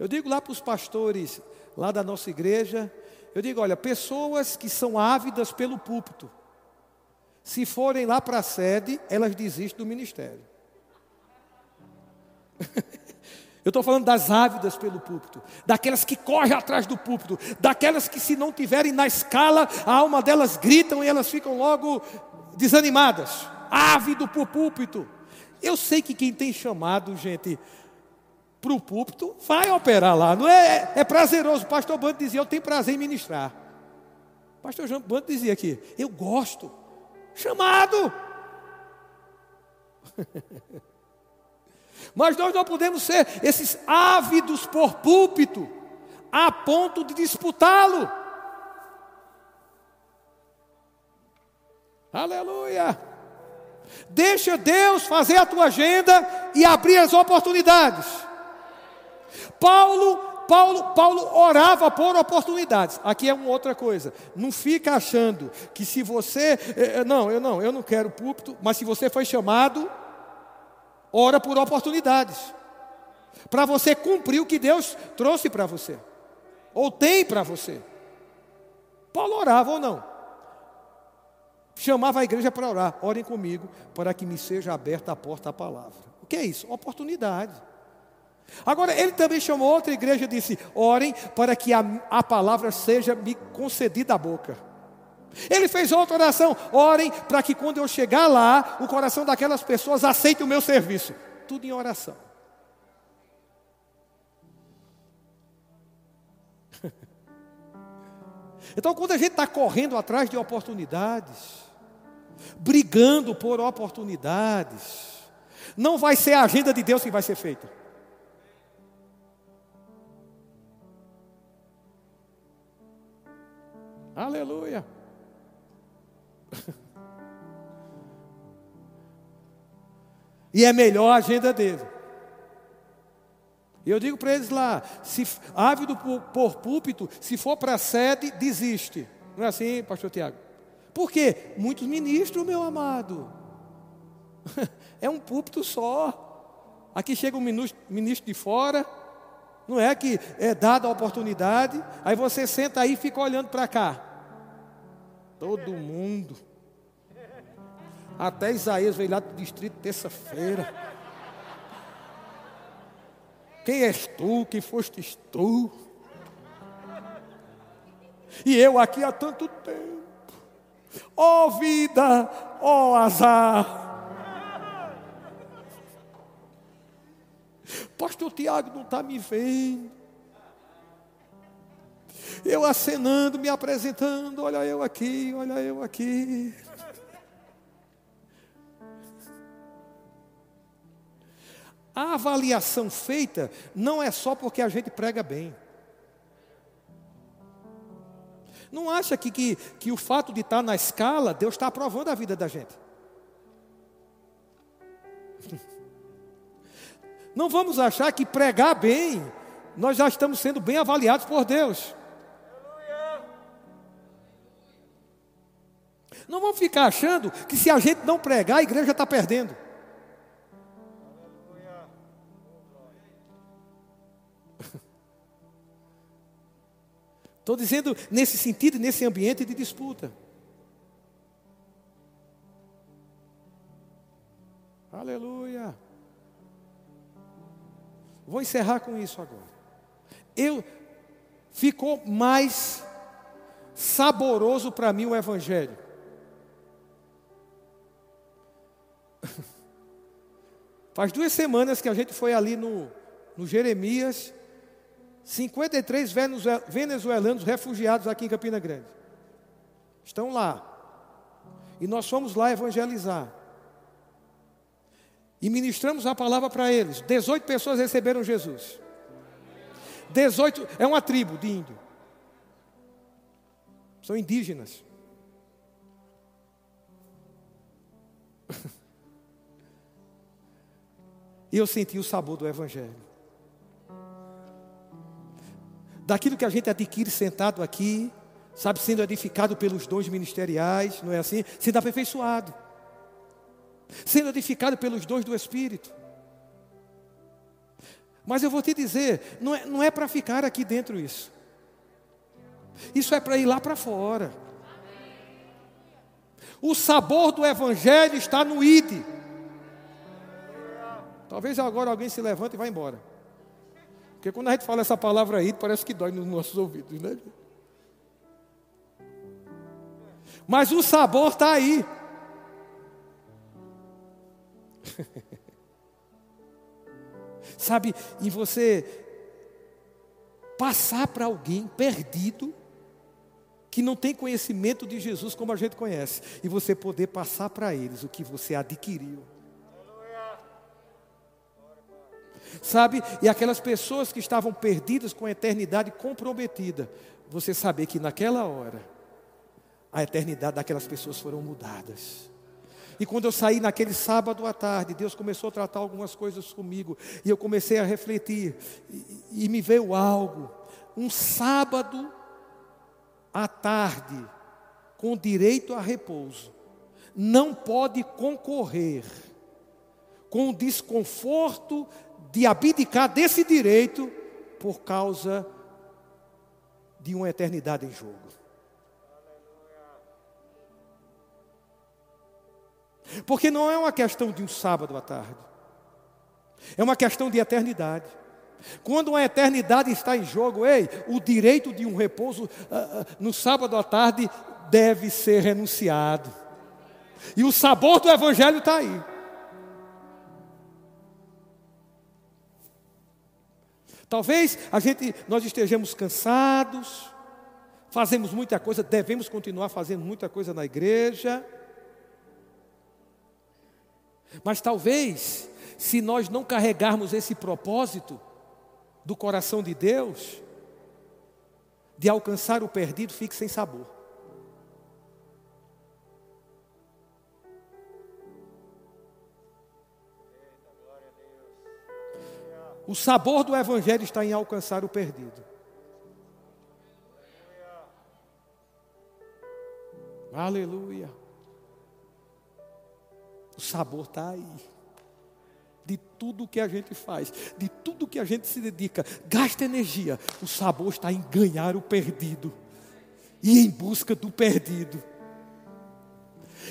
Eu digo lá para os pastores lá da nossa igreja, eu digo, olha, pessoas que são ávidas pelo púlpito, se forem lá para a sede, elas desistem do ministério. Eu estou falando das ávidas pelo púlpito, daquelas que correm atrás do púlpito, daquelas que, se não tiverem na escala, a alma delas gritam e elas ficam logo desanimadas, ávido por púlpito. Eu sei que quem tem chamado, gente, para o púlpito, vai operar lá, não é? É prazeroso. O pastor Bando dizia: Eu tenho prazer em ministrar. O pastor João Bando dizia aqui: Eu gosto. Chamado. Mas nós não podemos ser esses ávidos por púlpito, a ponto de disputá-lo. Aleluia! Deixa Deus fazer a tua agenda e abrir as oportunidades. Paulo, Paulo, Paulo orava por oportunidades. Aqui é uma outra coisa. Não fica achando que se você, eh, eh, não, eu não, eu não quero púlpito, mas se você foi chamado, ora por oportunidades. Para você cumprir o que Deus trouxe para você. Ou tem para você. Paulo orava ou não? Chamava a igreja para orar. Orem comigo para que me seja aberta a porta à palavra. O que é isso? Oportunidade. Agora, ele também chamou outra igreja e disse: Orem para que a, a palavra seja me concedida à boca. Ele fez outra oração: Orem para que quando eu chegar lá, o coração daquelas pessoas aceite o meu serviço. Tudo em oração. Então, quando a gente está correndo atrás de oportunidades, brigando por oportunidades, não vai ser a agenda de Deus que vai ser feita. Aleluia. E é melhor a agenda dele. Eu digo para eles lá: se ávido por, por púlpito, se for para a sede, desiste. Não é assim, pastor Tiago? Por quê? Muitos ministros, meu amado. É um púlpito só. Aqui chega um ministro de fora, não é que é dada a oportunidade, aí você senta aí e fica olhando para cá. Todo mundo. Até Isaías veio lá do distrito terça-feira. Quem és tu? Quem fostes tu? E eu aqui há tanto tempo. Ó oh, vida, ó oh, azar. Pastor Tiago não está me vendo. Eu acenando, me apresentando, olha eu aqui, olha eu aqui. A avaliação feita não é só porque a gente prega bem. Não acha que, que, que o fato de estar na escala, Deus está aprovando a vida da gente. Não vamos achar que pregar bem, nós já estamos sendo bem avaliados por Deus. Não vamos ficar achando que se a gente não pregar, a igreja está perdendo. Estou dizendo nesse sentido, nesse ambiente de disputa. Aleluia. Vou encerrar com isso agora. Eu ficou mais saboroso para mim o evangelho. Faz duas semanas que a gente foi ali no, no Jeremias 53 venezuelanos refugiados aqui em Campina Grande. Estão lá. E nós fomos lá evangelizar. E ministramos a palavra para eles. 18 pessoas receberam Jesus. 18 é uma tribo de índio. São indígenas. E eu senti o sabor do Evangelho daquilo que a gente adquire sentado aqui, sabe, sendo edificado pelos dons ministeriais, não é assim? Sendo aperfeiçoado, sendo edificado pelos dons do Espírito. Mas eu vou te dizer, não é, não é para ficar aqui dentro isso. Isso é para ir lá para fora. O sabor do Evangelho está no ID. Talvez agora alguém se levante e vá embora. Porque quando a gente fala essa palavra aí, parece que dói nos nossos ouvidos, né? Mas o sabor está aí. Sabe, e você passar para alguém perdido, que não tem conhecimento de Jesus como a gente conhece, e você poder passar para eles o que você adquiriu. Sabe? E aquelas pessoas que estavam perdidas com a eternidade comprometida, você saber que naquela hora a eternidade daquelas pessoas foram mudadas. E quando eu saí naquele sábado à tarde, Deus começou a tratar algumas coisas comigo, e eu comecei a refletir, e, e me veio algo. Um sábado à tarde, com direito a repouso, não pode concorrer com o desconforto de abdicar desse direito por causa de uma eternidade em jogo. Porque não é uma questão de um sábado à tarde, é uma questão de eternidade. Quando uma eternidade está em jogo, ei, o direito de um repouso uh, uh, no sábado à tarde deve ser renunciado. E o sabor do Evangelho está aí. Talvez a gente, nós estejamos cansados, fazemos muita coisa, devemos continuar fazendo muita coisa na igreja. Mas talvez, se nós não carregarmos esse propósito do coração de Deus, de alcançar o perdido, fique sem sabor. O sabor do Evangelho está em alcançar o perdido. Aleluia. O sabor está aí. De tudo que a gente faz, de tudo que a gente se dedica, gasta energia. O sabor está em ganhar o perdido e em busca do perdido.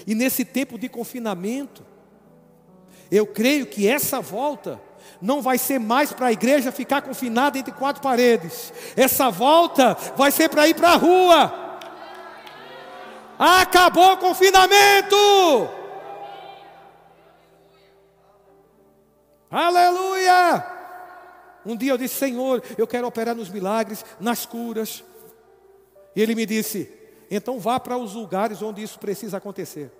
E nesse tempo de confinamento, eu creio que essa volta não vai ser mais para a igreja ficar confinada entre quatro paredes. Essa volta vai ser para ir para a rua. Acabou o confinamento. Aleluia! Um dia eu disse, Senhor, eu quero operar nos milagres, nas curas. E ele me disse, então vá para os lugares onde isso precisa acontecer.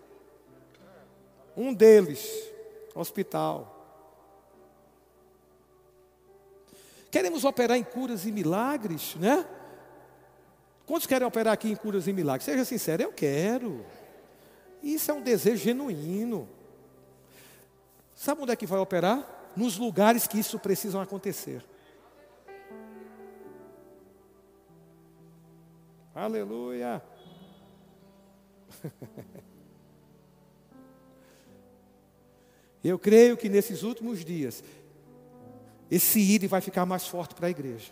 Um deles, hospital. Queremos operar em curas e milagres, né? Quantos querem operar aqui em curas e milagres? Seja sincero, eu quero. Isso é um desejo genuíno. Sabe onde é que vai operar? Nos lugares que isso precisa acontecer. Aleluia. Eu creio que nesses últimos dias esse ir vai ficar mais forte para a igreja.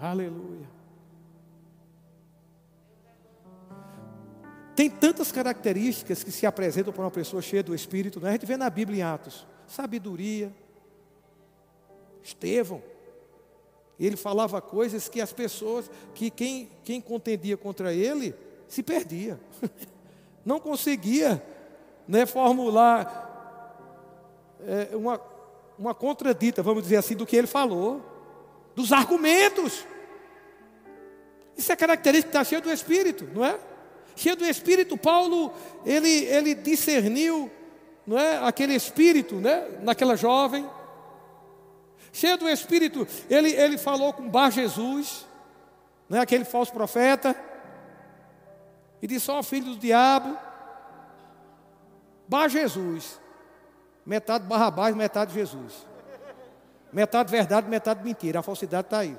Aleluia. Tem tantas características que se apresentam para uma pessoa cheia do Espírito, né? a gente vê na Bíblia em Atos: sabedoria, Estevão. Ele falava coisas que as pessoas, que quem, quem contendia contra ele, se perdia. Não conseguia né, formular é, uma, uma contradita, vamos dizer assim, do que ele falou, dos argumentos. Isso é característica, está cheio do Espírito, não é? Cheio do Espírito, Paulo, ele, ele discerniu não é, aquele Espírito né, naquela jovem. Cheio do Espírito, ele, ele falou com Bar Jesus, né, aquele falso profeta, e disse: Ó oh, filho do diabo, Bar Jesus. Metade Barrabás, metade Jesus. Metade verdade, metade mentira. A falsidade está aí.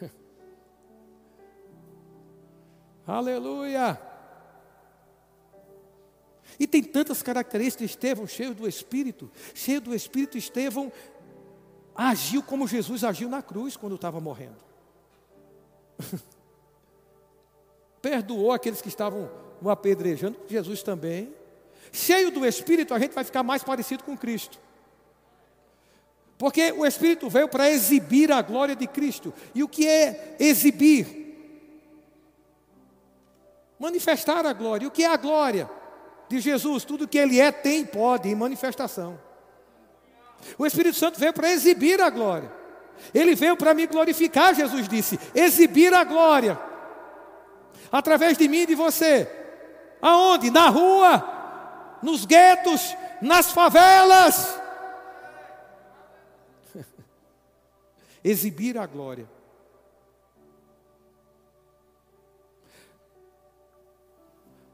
Aleluia. E tem tantas características de Estevão, cheio do Espírito, cheio do Espírito, Estevão agiu como Jesus agiu na cruz quando estava morrendo. Perdoou aqueles que estavam o apedrejando, Jesus também. Cheio do Espírito, a gente vai ficar mais parecido com Cristo. Porque o Espírito veio para exibir a glória de Cristo. E o que é exibir? Manifestar a glória. E o que é a glória de Jesus? Tudo que Ele é, tem, pode, em manifestação. O Espírito Santo veio para exibir a glória. Ele veio para me glorificar, Jesus disse, exibir a glória. Através de mim e de você. Aonde? Na rua, nos guetos, nas favelas. exibir a glória.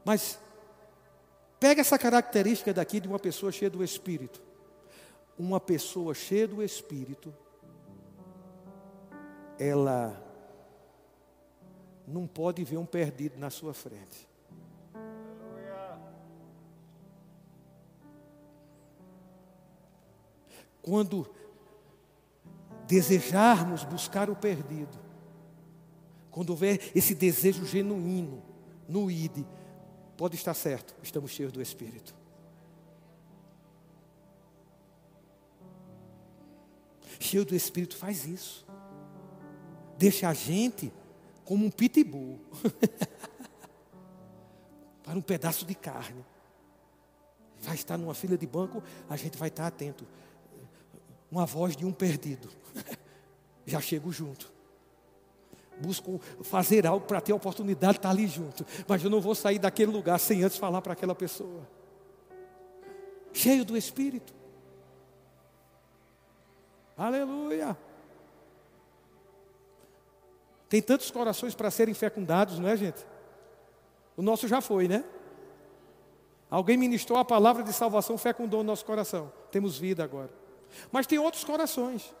Mas pega essa característica daqui de uma pessoa cheia do Espírito. Uma pessoa cheia do Espírito, ela não pode ver um perdido na sua frente. Quando desejarmos buscar o perdido, quando houver esse desejo genuíno no ID, pode estar certo, estamos cheios do Espírito. Cheio do Espírito faz isso. Deixa a gente como um pitbull para um pedaço de carne. Vai estar numa fila de banco, a gente vai estar atento. Uma voz de um perdido. Já chego junto. Busco fazer algo para ter a oportunidade de estar ali junto. Mas eu não vou sair daquele lugar sem antes falar para aquela pessoa. Cheio do Espírito. Aleluia. Tem tantos corações para serem fecundados, não é, gente? O nosso já foi, né? Alguém ministrou a palavra de salvação, fecundou o nosso coração. Temos vida agora. Mas tem outros corações.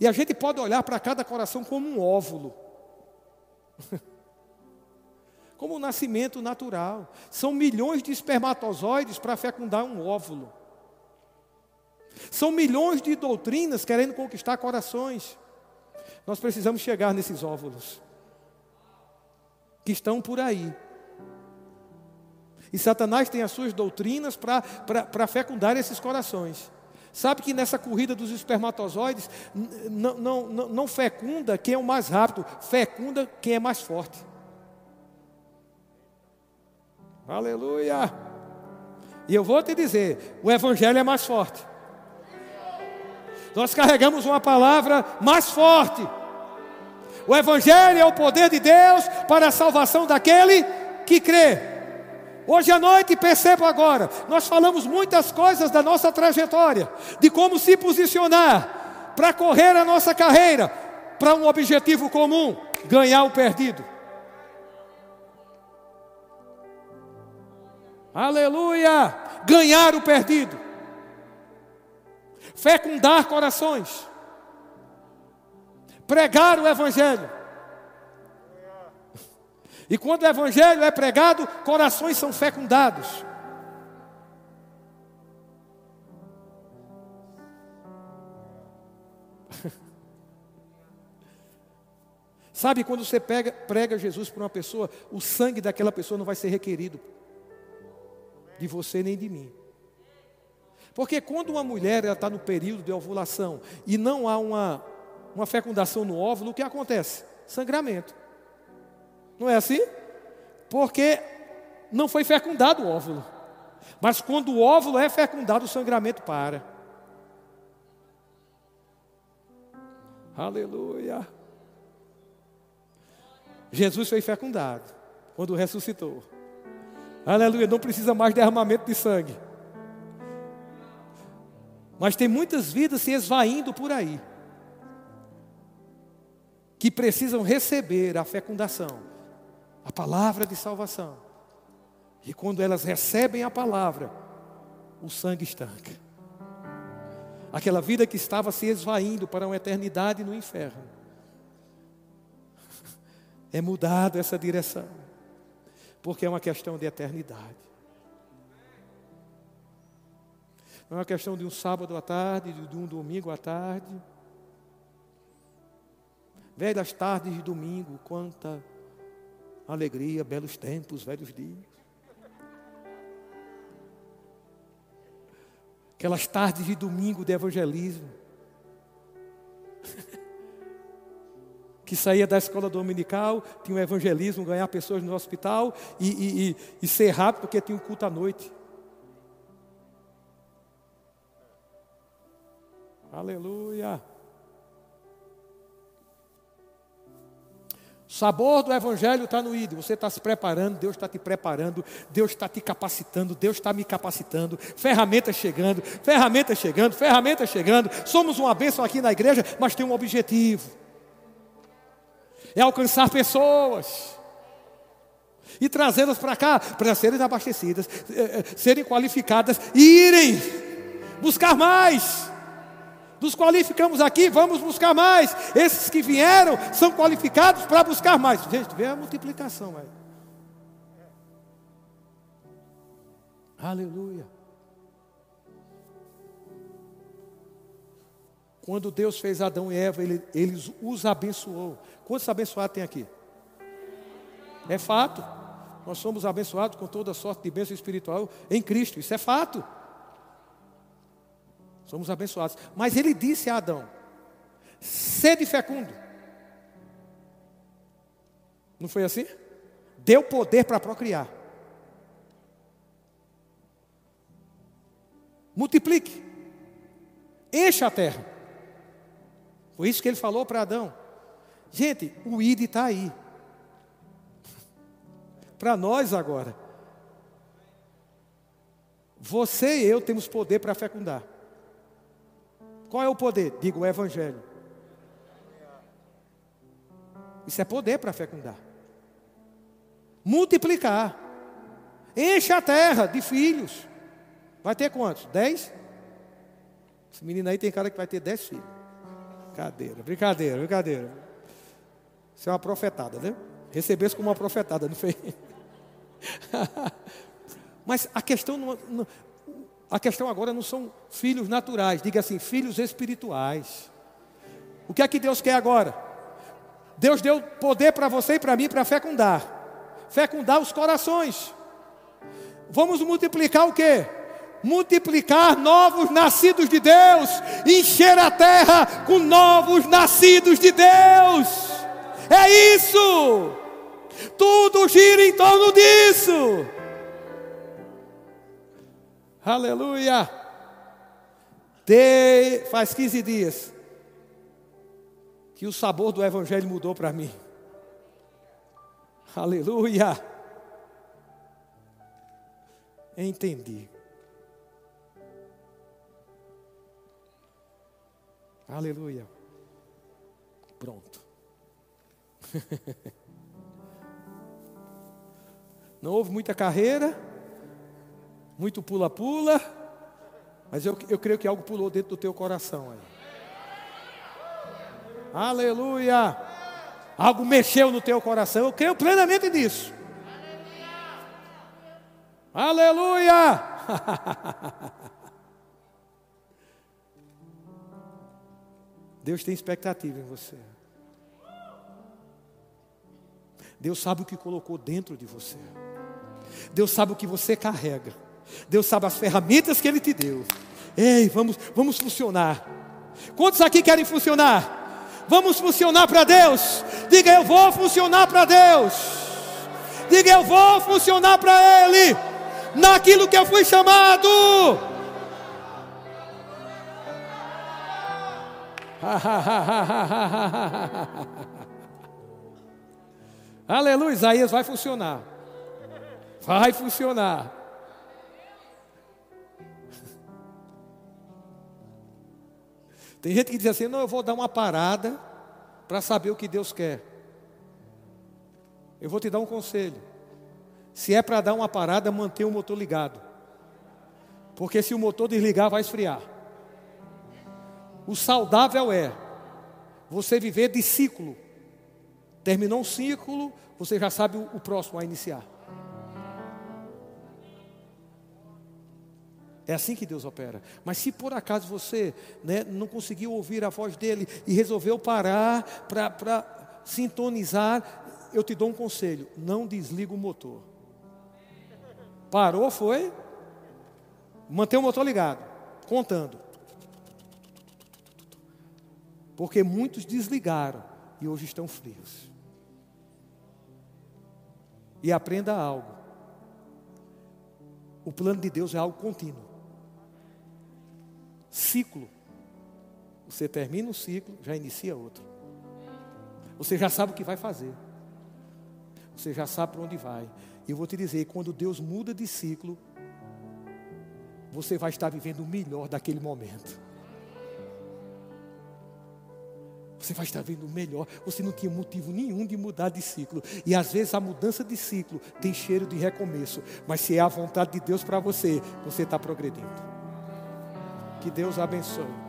E a gente pode olhar para cada coração como um óvulo. como um nascimento natural. São milhões de espermatozoides para fecundar um óvulo. São milhões de doutrinas querendo conquistar corações. Nós precisamos chegar nesses óvulos que estão por aí. E Satanás tem as suas doutrinas para fecundar esses corações. Sabe que nessa corrida dos espermatozoides não, não, não, fecunda quem é o mais rápido, fecunda quem é mais forte. Aleluia! E eu vou te dizer: o Evangelho é mais forte. Nós carregamos uma palavra mais forte. O Evangelho é o poder de Deus para a salvação daquele que crê. Hoje à noite, percebo agora, nós falamos muitas coisas da nossa trajetória, de como se posicionar para correr a nossa carreira para um objetivo comum: ganhar o perdido. Aleluia! Ganhar o perdido, fecundar corações, pregar o Evangelho. E quando o Evangelho é pregado, corações são fecundados. Sabe quando você pega, prega Jesus para uma pessoa, o sangue daquela pessoa não vai ser requerido de você nem de mim. Porque quando uma mulher está no período de ovulação e não há uma, uma fecundação no óvulo, o que acontece? Sangramento. Não é assim? Porque não foi fecundado o óvulo. Mas quando o óvulo é fecundado, o sangramento para. Aleluia. Jesus foi fecundado quando ressuscitou. Aleluia. Não precisa mais derramamento de sangue. Mas tem muitas vidas se esvaindo por aí que precisam receber a fecundação a palavra de salvação. E quando elas recebem a palavra, o sangue estanca. Aquela vida que estava se esvaindo para uma eternidade no inferno. É mudado essa direção. Porque é uma questão de eternidade. Não é uma questão de um sábado à tarde, de um domingo à tarde. Velhas tardes de domingo, quanta alegria, belos tempos, velhos dias. Aquelas tardes de domingo de evangelismo. que saía da escola dominical, tinha um evangelismo, ganhar pessoas no hospital e, e, e, e ser rápido porque tinha um culto à noite. Aleluia. Sabor do Evangelho está no ídolo. Você está se preparando, Deus está te preparando, Deus está te capacitando, Deus está me capacitando. Ferramentas chegando, ferramentas chegando, ferramentas chegando. Somos uma bênção aqui na igreja, mas tem um objetivo: é alcançar pessoas e trazê-las para cá para serem abastecidas, eh, eh, serem qualificadas e irem buscar mais. Nos qualificamos aqui, vamos buscar mais. Esses que vieram são qualificados para buscar mais. Gente, vê a multiplicação aí. Aleluia. Quando Deus fez Adão e Eva, ele, ele os abençoou. Quantos abençoados tem aqui? É fato. Nós somos abençoados com toda sorte de bênção espiritual em Cristo. Isso é fato. Somos abençoados. Mas ele disse a Adão: sede fecundo. Não foi assim? Deu poder para procriar. Multiplique. Encha a terra. Foi isso que ele falou para Adão. Gente, o ID está aí. Para nós agora. Você e eu temos poder para fecundar. Qual é o poder? Digo o Evangelho. Isso é poder para fecundar. Multiplicar. Enche a terra de filhos. Vai ter quantos? Dez? Esse menino aí tem cara que vai ter dez filhos. Brincadeira, brincadeira, brincadeira. Isso é uma profetada, né? Recebesse como uma profetada, não foi? Mas a questão não, não, a questão agora não são filhos naturais, diga assim, filhos espirituais. O que é que Deus quer agora? Deus deu poder para você e para mim para fecundar. Fecundar os corações. Vamos multiplicar o quê? Multiplicar novos nascidos de Deus, encher a terra com novos nascidos de Deus. É isso. Tudo gira em torno disso. Aleluia! De, faz 15 dias que o sabor do Evangelho mudou para mim. Aleluia! Entendi. Aleluia. Pronto. Não houve muita carreira muito pula-pula, mas eu, eu creio que algo pulou dentro do teu coração aí. Aleluia! Algo mexeu no teu coração, eu creio plenamente nisso. Aleluia! Deus tem expectativa em você. Deus sabe o que colocou dentro de você. Deus sabe o que você carrega. Deus sabe as ferramentas que Ele te deu. Ei, vamos, vamos funcionar. Quantos aqui querem funcionar? Vamos funcionar para Deus. Diga, eu vou funcionar para Deus. Diga, eu vou funcionar para Ele. Naquilo que eu fui chamado. Aleluia, Isaías vai funcionar. Vai funcionar. Tem gente que diz assim: não, eu vou dar uma parada para saber o que Deus quer. Eu vou te dar um conselho. Se é para dar uma parada, mantenha o motor ligado. Porque se o motor desligar, vai esfriar. O saudável é você viver de ciclo. Terminou um ciclo, você já sabe o próximo a iniciar. É assim que Deus opera. Mas se por acaso você né, não conseguiu ouvir a voz dele e resolveu parar para sintonizar, eu te dou um conselho: não desliga o motor. Parou, foi? Manter o motor ligado, contando. Porque muitos desligaram e hoje estão frios. E aprenda algo. O plano de Deus é algo contínuo ciclo. Você termina um ciclo, já inicia outro. Você já sabe o que vai fazer. Você já sabe para onde vai. E eu vou te dizer, quando Deus muda de ciclo, você vai estar vivendo o melhor daquele momento. Você vai estar vendo o melhor. Você não tinha motivo nenhum de mudar de ciclo. E às vezes a mudança de ciclo tem cheiro de recomeço. Mas se é a vontade de Deus para você, você está progredindo. Que Deus abençoe.